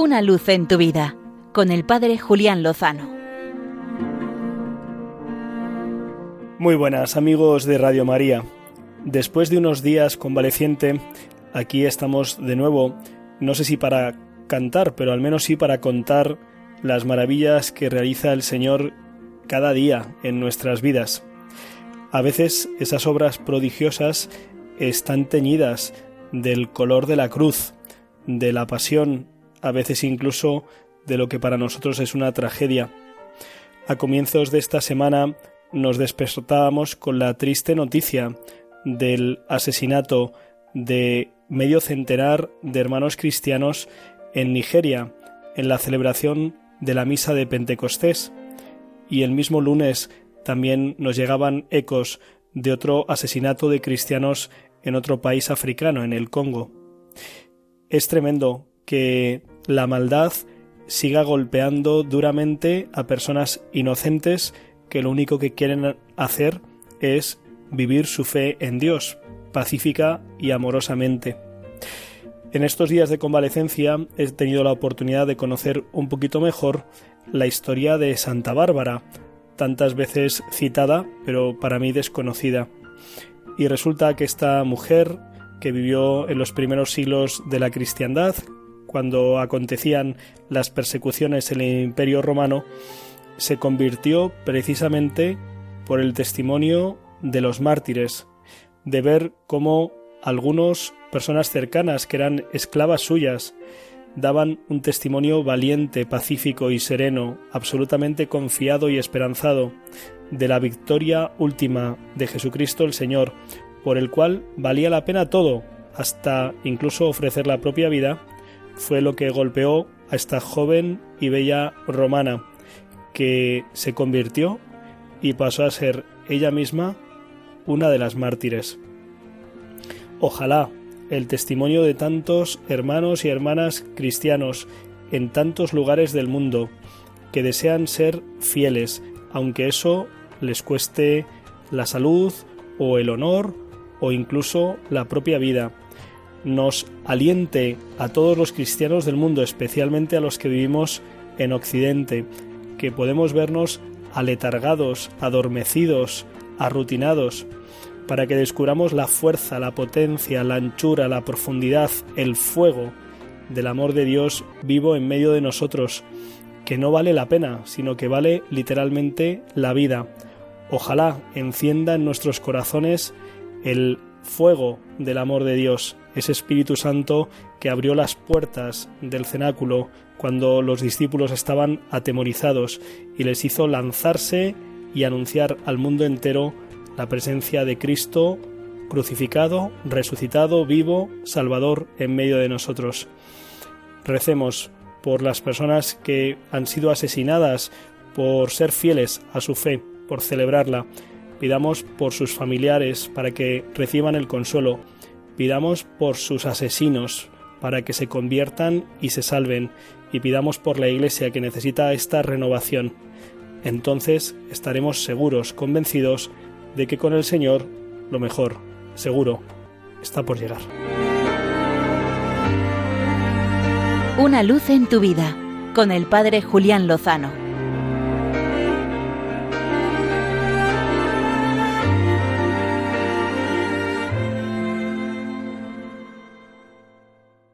Una luz en tu vida con el Padre Julián Lozano. Muy buenas amigos de Radio María. Después de unos días convaleciente, aquí estamos de nuevo, no sé si para cantar, pero al menos sí para contar las maravillas que realiza el Señor cada día en nuestras vidas. A veces esas obras prodigiosas están teñidas del color de la cruz, de la pasión, a veces incluso de lo que para nosotros es una tragedia. A comienzos de esta semana nos despertábamos con la triste noticia del asesinato de medio centenar de hermanos cristianos en Nigeria, en la celebración de la misa de Pentecostés, y el mismo lunes también nos llegaban ecos de otro asesinato de cristianos en otro país africano, en el Congo. Es tremendo que la maldad siga golpeando duramente a personas inocentes que lo único que quieren hacer es vivir su fe en Dios, pacífica y amorosamente. En estos días de convalecencia he tenido la oportunidad de conocer un poquito mejor la historia de Santa Bárbara, tantas veces citada, pero para mí desconocida. Y resulta que esta mujer, que vivió en los primeros siglos de la cristiandad, cuando acontecían las persecuciones en el Imperio Romano, se convirtió precisamente por el testimonio de los mártires, de ver cómo algunos personas cercanas que eran esclavas suyas daban un testimonio valiente, pacífico y sereno, absolutamente confiado y esperanzado de la victoria última de Jesucristo el Señor, por el cual valía la pena todo, hasta incluso ofrecer la propia vida, fue lo que golpeó a esta joven y bella romana, que se convirtió y pasó a ser ella misma una de las mártires. Ojalá el testimonio de tantos hermanos y hermanas cristianos en tantos lugares del mundo que desean ser fieles, aunque eso les cueste la salud o el honor o incluso la propia vida, nos aliente a todos los cristianos del mundo, especialmente a los que vivimos en Occidente, que podemos vernos aletargados, adormecidos, arrutinados, para que descubramos la fuerza, la potencia, la anchura, la profundidad, el fuego del amor de Dios vivo en medio de nosotros, que no vale la pena, sino que vale literalmente la vida. Ojalá encienda en nuestros corazones el fuego del amor de Dios, ese Espíritu Santo que abrió las puertas del cenáculo cuando los discípulos estaban atemorizados y les hizo lanzarse y anunciar al mundo entero la presencia de Cristo crucificado, resucitado, vivo, Salvador en medio de nosotros. Recemos por las personas que han sido asesinadas por ser fieles a su fe, por celebrarla. Pidamos por sus familiares para que reciban el consuelo. Pidamos por sus asesinos para que se conviertan y se salven. Y pidamos por la Iglesia que necesita esta renovación. Entonces estaremos seguros, convencidos de que con el Señor lo mejor, seguro, está por llegar. Una luz en tu vida con el Padre Julián Lozano.